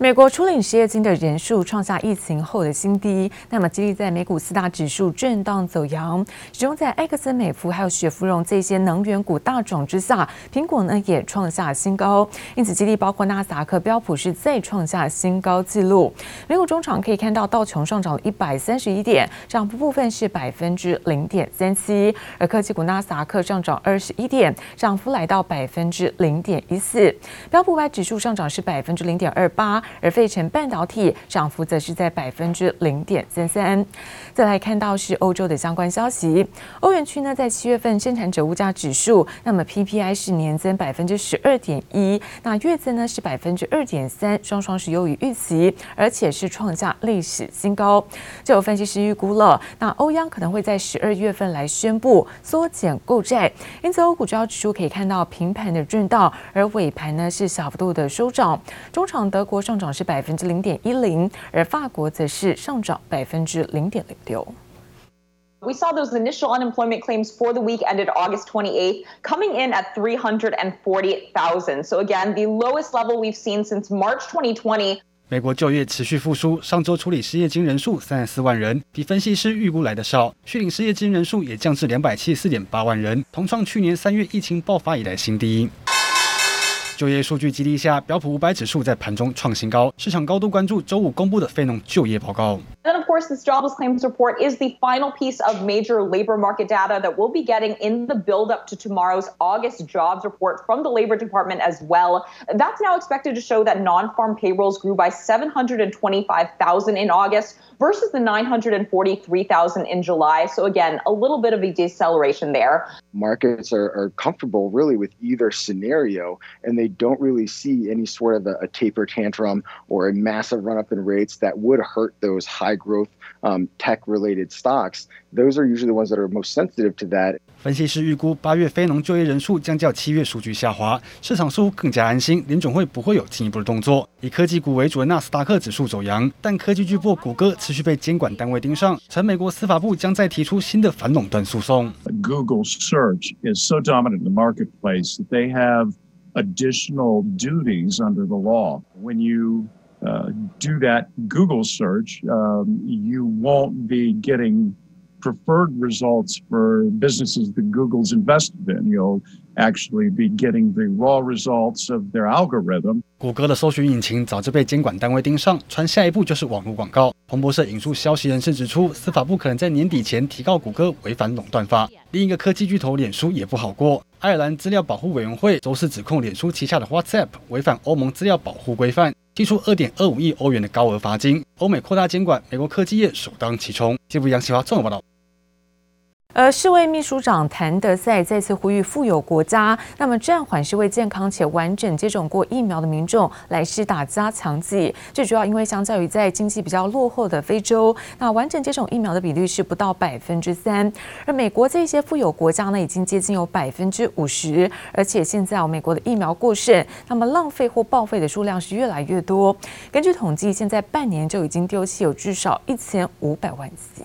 美国初领失业金的人数创下疫情后的新低，那么激励在美股四大指数震荡走扬。其中在埃克森美孚还有雪芙蓉这些能源股大涨之下，苹果呢也创下新高，因此激励包括纳斯达克、标普是再创下新高纪录。美股中场可以看到道琼上涨了一百三十一点，涨幅部分是百分之零点三七，而科技股纳斯达克上涨二十一点，涨幅来到百分之零点一四，标普五百指数上涨是百分之零点二八。而费城半导体涨幅则是在百分之零点三三。再来看到是欧洲的相关消息，欧元区呢在七月份生产者物价指数，那么 PPI 是年增百分之十二点一，那月增呢是百分之二点三，双双是优于预期，而且是创下历史新高。就有分析师预估了，那欧央可能会在十二月份来宣布缩减购债，因此欧股主要指数可以看到平盘的震荡，而尾盘呢是小幅度的收涨。中场德国上涨是百分之零点一零，而法国则是上涨百分之零点零六。We saw those initial unemployment claims for the week ended August 28th coming in at 340,000. So again, the lowest level we've seen since March 2020. 美国就业持续复苏，上周处理失业金人数三十四万人，比分析师预估来的少。续领失业金人数也降至两百七十四点八万人，同创去年三月疫情爆发以来新低。就业数据激励下，标普五百指数在盘中创新高，市场高度关注周五公布的非农就业报告。And of course, this jobless claims report is the final piece of major labor market data that we'll be getting in the build-up to tomorrow's August jobs report from the Labor Department as well. That's now expected to show that non-farm payrolls grew by 725,000 in August versus the 943,000 in July. So again, a little bit of a deceleration there. Markets are, are comfortable really with either scenario, and they don't really see any sort of a, a taper tantrum or a massive run up in rates that would hurt those high growth um, tech related stocks. Those are usually the ones that are most sensitive to that. 分析师预估八月非农就业人数将较七月数据下滑，市场似乎更加安心，联总会不会有进一步的动作。以科技股为主的纳斯达克指数走阳，但科技巨擘谷歌持续被监管单位盯上，称美国司法部将再提出新的反垄断诉讼。Google search is so dominant in the marketplace that they have additional duties under the law. When you do that Google search, you won't be getting preferred results for businesses that Google's invested in. You'll actually be getting the raw results of their algorithm. 谷歌的搜寻引擎早就被监管单位盯上，传下一步就是网络广告。彭博社引述消息人士指出，司法部可能在年底前提告谷歌违反垄断法。另一个科技巨头脸书也不好过，爱尔兰资料保护委员会周四指控脸书旗下的 WhatsApp 违反欧盟资料保护规范，提出二点二五亿欧元的高额罚金。欧美扩大监管，美国科技业首当其冲。记者杨启华综合报道。而世卫秘书长谭德赛再次呼吁富有国家，那么暂缓是为健康且完整接种过疫苗的民众来施打加强剂。最主要因为相较于在经济比较落后的非洲，那完整接种疫苗的比率是不到百分之三，而美国这些富有国家呢，已经接近有百分之五十。而且现在哦，美国的疫苗过剩，那么浪费或报废的数量是越来越多。根据统计，现在半年就已经丢弃有至少一千五百万剂。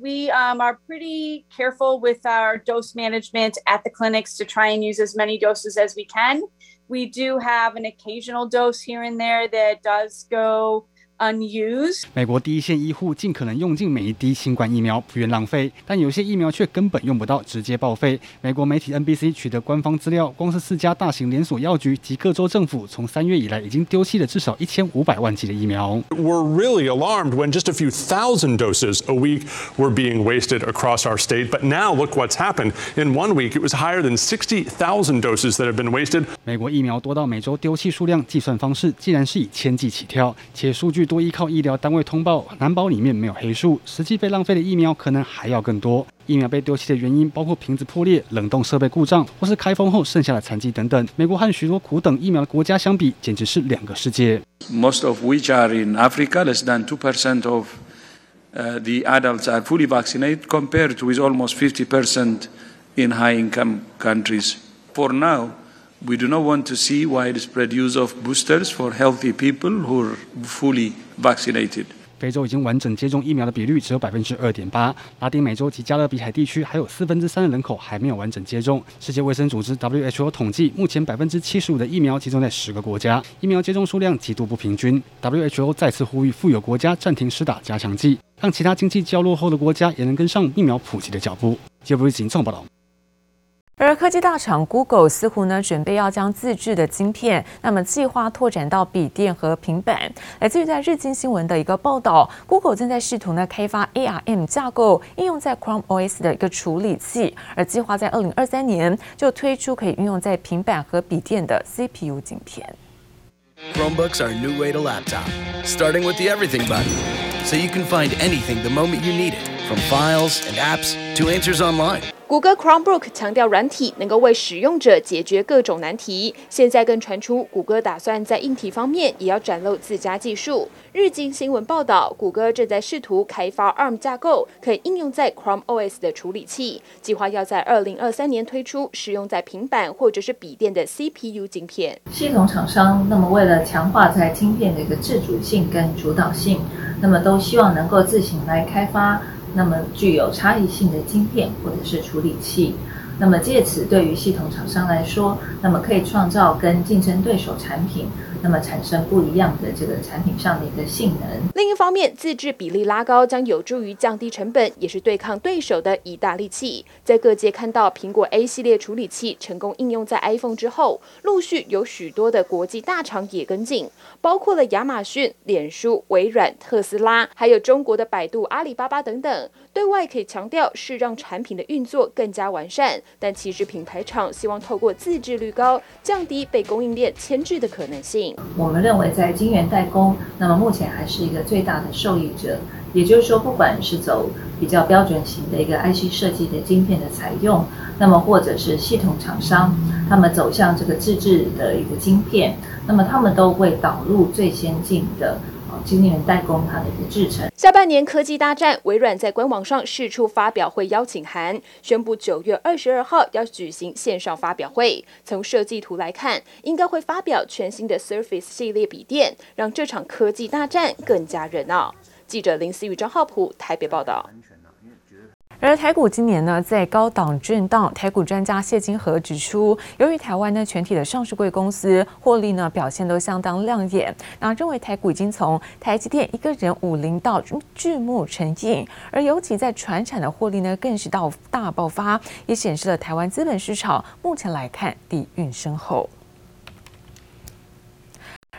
We um, are pretty careful with our dose management at the clinics to try and use as many doses as we can. We do have an occasional dose here and there that does go unused. 美国第一线医护尽可能用尽每一滴新冠疫苗，不愿浪费，但有些疫苗却根本用不到，直接报废。美国媒体 NBC 取得官方资料，光是四家大型连锁药局及各州政府，从三月以来已经丢弃了至少一千五百万剂的疫苗。We're really alarmed when just a few thousand doses a week were being wasted across our state, but now look what's happened. In one week, it was higher than sixty thousand doses that have been wasted. 美国疫苗多到每周丢弃数量计算方式，竟然是以千计起跳，且数据。多依靠医疗单位通报，难保里面没有黑数。实际被浪费的疫苗可能还要更多。疫苗被丢弃的原因包括瓶子破裂、冷冻设备故障，或是开封后剩下的残剂等等。美国和许多苦等疫苗的国家相比，简直是两个世界。Most of which are in Africa, less than two percent of the adults are fully vaccinated, compared with almost fifty percent in high-income countries. For now. We do not want to see widespread use of boosters for healthy people who are fully vaccinated. 非洲已经完整接种疫苗的比率只有百分之二点八，拉丁美洲及加勒比海地区还有四分之三的人口还没有完整接种。世界卫生组织 WHO 统计，目前百分之七十五的疫苗集中在十个国家，疫苗接种数量极度不平均。WHO 再次呼吁富有国家暂停施打加强剂，让其他经济较落后的国家也能跟上疫苗普及的脚步。杰夫瑞行综报道。而科技大厂 Google 似乎呢准备要将自制的晶片，那么计划拓展到笔电和平板。来自于在日经新闻的一个报道，Google 正在试图呢开发 ARM 架构应用在 Chrome OS 的一个处理器，而计划在二零二三年就推出可以运用在平板和笔电的 CPU 晶片。Chromebooks are a new way to laptop, starting with the everything button, so you can find anything the moment you need it, from files and apps to answers online. 谷歌 Chromebook 强调软体能够为使用者解决各种难题。现在更传出，谷歌打算在硬体方面也要展露自家技术。日经新闻报道，谷歌正在试图开发 ARM 架构，可以应用在 Chrome OS 的处理器，计划要在二零二三年推出使用在平板或者是笔电的 CPU 晶片。系统厂商那么为了强化在晶片的一个自主性跟主导性，那么都希望能够自行来开发。那么具有差异性的晶片或者是处理器，那么借此对于系统厂商来说，那么可以创造跟竞争对手产品。那么产生不一样的这个产品上的一个性能。另一方面，自制比例拉高将有助于降低成本，也是对抗对手的一大利器。在各界看到苹果 A 系列处理器成功应用在 iPhone 之后，陆续有许多的国际大厂也跟进，包括了亚马逊、脸书、微软、特斯拉，还有中国的百度、阿里巴巴等等。对外可以强调是让产品的运作更加完善，但其实品牌厂希望透过自制率高，降低被供应链牵制的可能性。我们认为，在晶圆代工，那么目前还是一个最大的受益者。也就是说，不管是走比较标准型的一个 IC 设计的晶片的采用，那么或者是系统厂商，他们走向这个自制的一个晶片，那么他们都会导入最先进的。今年代工它的一个制成。下半年科技大战，微软在官网上释出发表会邀请函，宣布九月二十二号要举行线上发表会。从设计图来看，应该会发表全新的 Surface 系列笔电，让这场科技大战更加热闹。记者林思雨、张浩普台北报道。而台股今年呢，在高档震荡。台股专家谢金河指出，由于台湾呢全体的上市柜公司获利呢表现都相当亮眼，那认为台股已经从台积电一个人五零到巨幕成影，而尤其在船产的获利呢更是到大爆发，也显示了台湾资本市场目前来看底蕴深厚。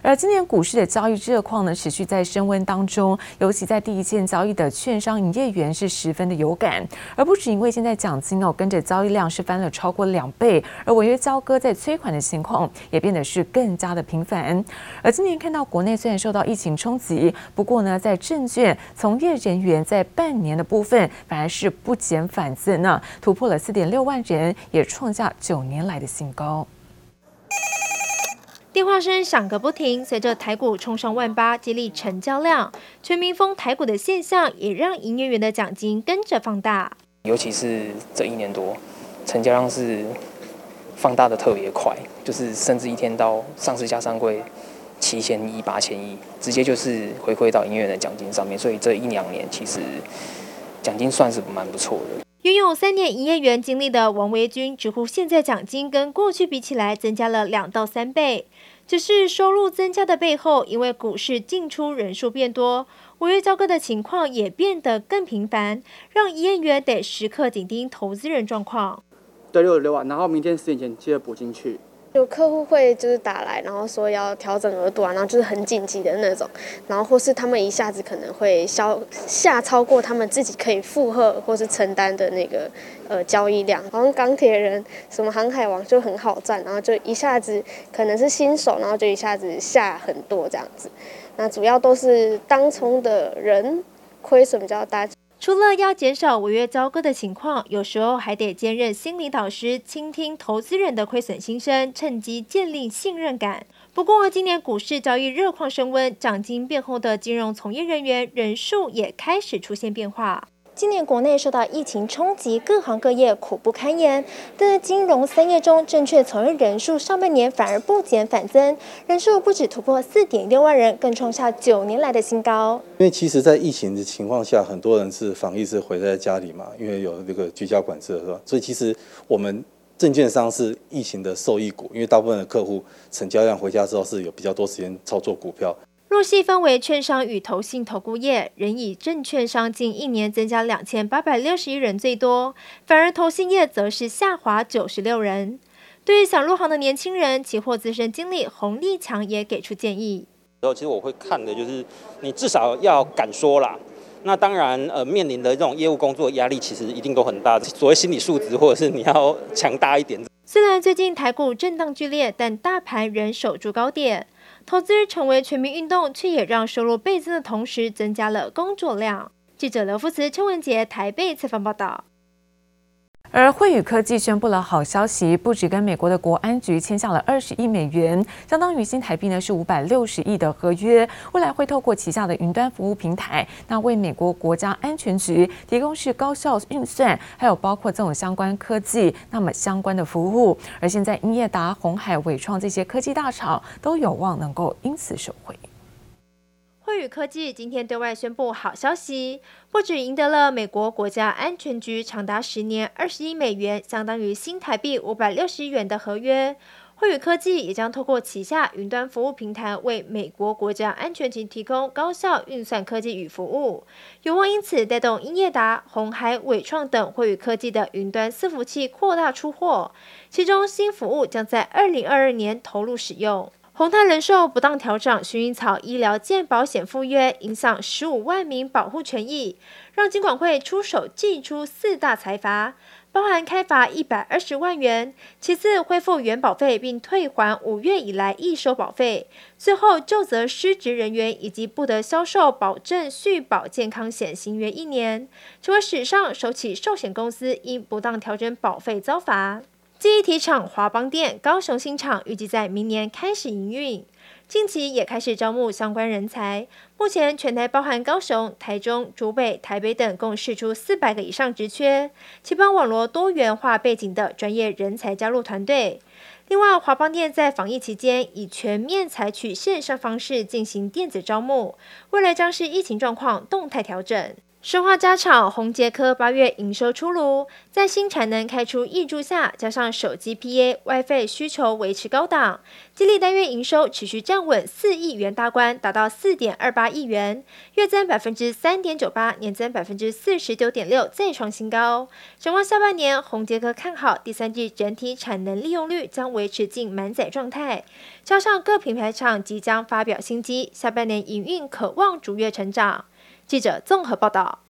而今年股市的交易热况呢，持续在升温当中，尤其在第一线交易的券商营业员是十分的有感，而不止因为现在奖金哦跟着交易量是翻了超过两倍，而违约交割在催款的情况也变得是更加的频繁。而今年看到国内虽然受到疫情冲击，不过呢，在证券从业人员在半年的部分反而是不减反增呢，突破了四点六万人，也创下九年来的新高。电话声响个不停，随着台股冲上万八，激励成交量。全民疯台股的现象，也让营业员的奖金跟着放大。尤其是这一年多，成交量是放大的特别快，就是甚至一天到上市加上柜七千亿、八千亿，直接就是回馈到营业员的奖金上面。所以这一两年，其实奖金算是蛮不错的。拥有三年营业员经历的王维军直呼，现在奖金跟过去比起来增加了两到三倍。只是收入增加的背后，因为股市进出人数变多，违约交割的情况也变得更频繁，让营业员得时刻紧盯投资人状况。对，六十六万，然后明天十点前记得补进去。有客户会就是打来，然后说要调整额度啊，然后就是很紧急的那种，然后或是他们一下子可能会消下超过他们自己可以负荷或是承担的那个呃交易量，好像钢铁人什么航海王就很好赚，然后就一下子可能是新手，然后就一下子下很多这样子，那主要都是当冲的人亏损比较大。除了要减少违约交割的情况，有时候还得兼任心理导师，倾听投资人的亏损心声，趁机建立信任感。不过，今年股市遭遇热况升温，涨金变厚的金融从业人员人数也开始出现变化。今年国内受到疫情冲击，各行各业苦不堪言。但在金融三业中，证券从业人数上半年反而不减反增，人数不止突破四点六万人，更创下九年来的新高。因为其实，在疫情的情况下，很多人是防疫是回在家里嘛，因为有这个居家管制，是吧？所以其实我们证券商是疫情的受益股，因为大部分的客户成交量回家之后是有比较多时间操作股票。若细分为券商与投信投顾业，仍以证券商近一年增加两千八百六十一人最多，反而投信业则是下滑九十六人。对于想入行的年轻人，期货资深经理洪立强也给出建议。然后其实我会看的就是，你至少要敢说啦。那当然，呃，面临的这种业务工作压力，其实一定都很大。所谓心理素质，或者是你要强大一点。虽然最近台股震荡剧烈，但大盘仍守住高点。投资成为全民运动，却也让收入倍增的同时，增加了工作量。记者刘福慈、邱文杰台北采访报道。而慧宇科技宣布了好消息，不止跟美国的国安局签下了二十亿美元，相当于新台币呢是五百六十亿的合约，未来会透过旗下的云端服务平台，那为美国国家安全局提供是高效运算，还有包括这种相关科技，那么相关的服务。而现在英业达、鸿海、伟创这些科技大厂都有望能够因此受惠。慧宇科技今天对外宣布好消息，不止赢得了美国国家安全局长达十年二十亿美元，相当于新台币五百六十亿元的合约，慧宇科技也将透过旗下云端服务平台，为美国国家安全局提供高效运算科技与服务，有望因此带动英业达、鸿海、伟创等慧宇科技的云端伺服器扩大出货，其中新服务将在二零二二年投入使用。宏泰人寿不当调整薰衣草医疗健保险赴约，影响十五万名保护权益，让金管会出手祭出四大财罚，包含开罚一百二十万元，其次恢复原保费并退还五月以来易收保费，最后就责失职人员以及不得销售保证续保健康险新约一年，成为史上首起寿险公司因不当调整保费遭罚。记忆体厂华邦电高雄新厂预计在明年开始营运，近期也开始招募相关人才。目前全台包含高雄、台中、竹北、台北等，共释出四百个以上职缺，期盼网罗多元化背景的专业人才加入团队。另外，华邦电在防疫期间已全面采取线上方式进行电子招募，未来将是疫情状况动态调整。生化家厂宏杰科八月营收出炉，在新产能开出挹注下，加上手机 PA、WiFi 需求维持高档，激励单月营收持续站稳四亿元大关，达到四点二八亿元，月增百分之三点九八，年增百分之四十九点六，再创新高。展望下半年，宏杰科看好第三季整体产能利用率将维持近满载状态，加上各品牌厂即将发表新机，下半年营运可望逐月成长。记者综合报道。